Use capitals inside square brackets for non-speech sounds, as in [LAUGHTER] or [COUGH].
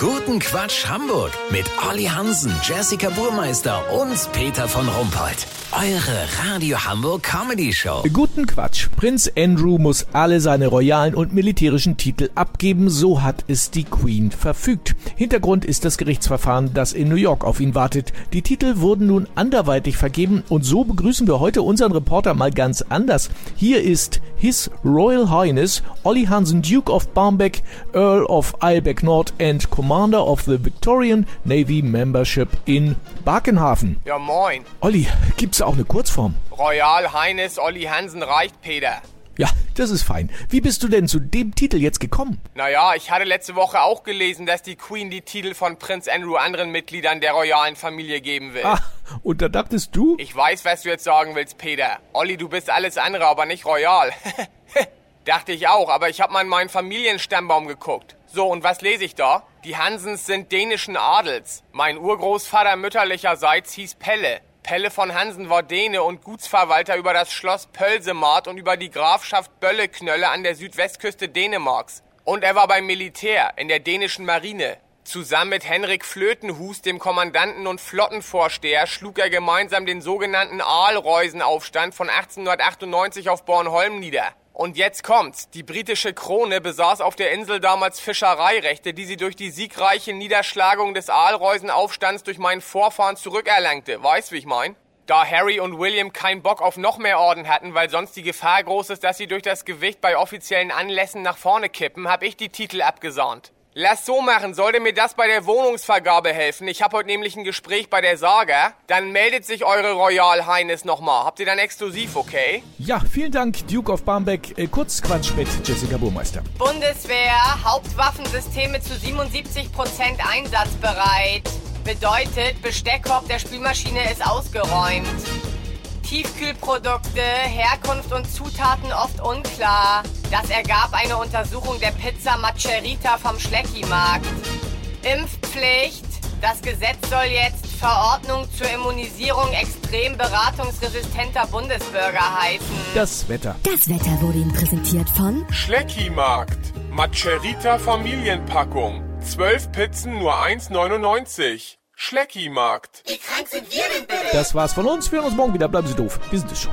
Guten Quatsch Hamburg mit Olli Hansen, Jessica Burmeister und Peter von Rumpold. Eure Radio Hamburg Comedy Show. Guten Quatsch. Prinz Andrew muss alle seine royalen und militärischen Titel abgeben, so hat es die Queen verfügt. Hintergrund ist das Gerichtsverfahren, das in New York auf ihn wartet. Die Titel wurden nun anderweitig vergeben und so begrüßen wir heute unseren Reporter mal ganz anders. Hier ist His Royal Highness Olli Hansen, Duke of Barmbek, Earl of Eilbeck Nord and Commander of the Victorian Navy Membership in Bakenhafen. Ja, moin. Olli, gibt's auch eine Kurzform? Royal Highness Olli Hansen reicht, Peter. Ja, das ist fein. Wie bist du denn zu dem Titel jetzt gekommen? Naja, ich hatte letzte Woche auch gelesen, dass die Queen die Titel von Prinz Andrew anderen Mitgliedern der royalen Familie geben will. Ah, und da dachtest du? Ich weiß, was du jetzt sagen willst, Peter. Olli, du bist alles andere, aber nicht royal. [LAUGHS] Dachte ich auch, aber ich habe mal in meinen Familienstammbaum geguckt. So, und was lese ich da? Die Hansens sind dänischen Adels. Mein Urgroßvater mütterlicherseits hieß Pelle. Pelle von Hansen war Däne und Gutsverwalter über das Schloss Pölsemaat und über die Grafschaft Bölleknölle an der Südwestküste Dänemarks. Und er war beim Militär in der dänischen Marine. Zusammen mit Henrik Flötenhus, dem Kommandanten und Flottenvorsteher, schlug er gemeinsam den sogenannten Aalreusenaufstand von 1898 auf Bornholm nieder. Und jetzt kommt's. Die britische Krone besaß auf der Insel damals Fischereirechte, die sie durch die siegreiche Niederschlagung des Aalreusenaufstands durch meinen Vorfahren zurückerlangte. Weißt, wie ich mein? Da Harry und William keinen Bock auf noch mehr Orden hatten, weil sonst die Gefahr groß ist, dass sie durch das Gewicht bei offiziellen Anlässen nach vorne kippen, hab ich die Titel abgesahnt. Lass so machen, sollte mir das bei der Wohnungsvergabe helfen. Ich habe heute nämlich ein Gespräch bei der Saga. Dann meldet sich eure Royal Highness nochmal. Habt ihr dann exklusiv, okay? Ja, vielen Dank, Duke of Barmbek. Äh, kurz Quatsch mit Jessica Burmeister. Bundeswehr, Hauptwaffensysteme zu 77% einsatzbereit. Bedeutet, Besteckkorb der Spülmaschine ist ausgeräumt. Tiefkühlprodukte, Herkunft und Zutaten oft unklar. Das ergab eine Untersuchung der Pizza Macerita vom Schleckimarkt. Impfpflicht. Das Gesetz soll jetzt Verordnung zur Immunisierung extrem beratungsresistenter Bundesbürger heißen. Das Wetter. Das Wetter wurde Ihnen präsentiert von Schleckimarkt. Macerita Familienpackung. 12 Pizzen nur 1,99. Schleckimarkt. Das war's von uns. Wir hören uns morgen wieder. Bleiben Sie doof. Wir sind es schon.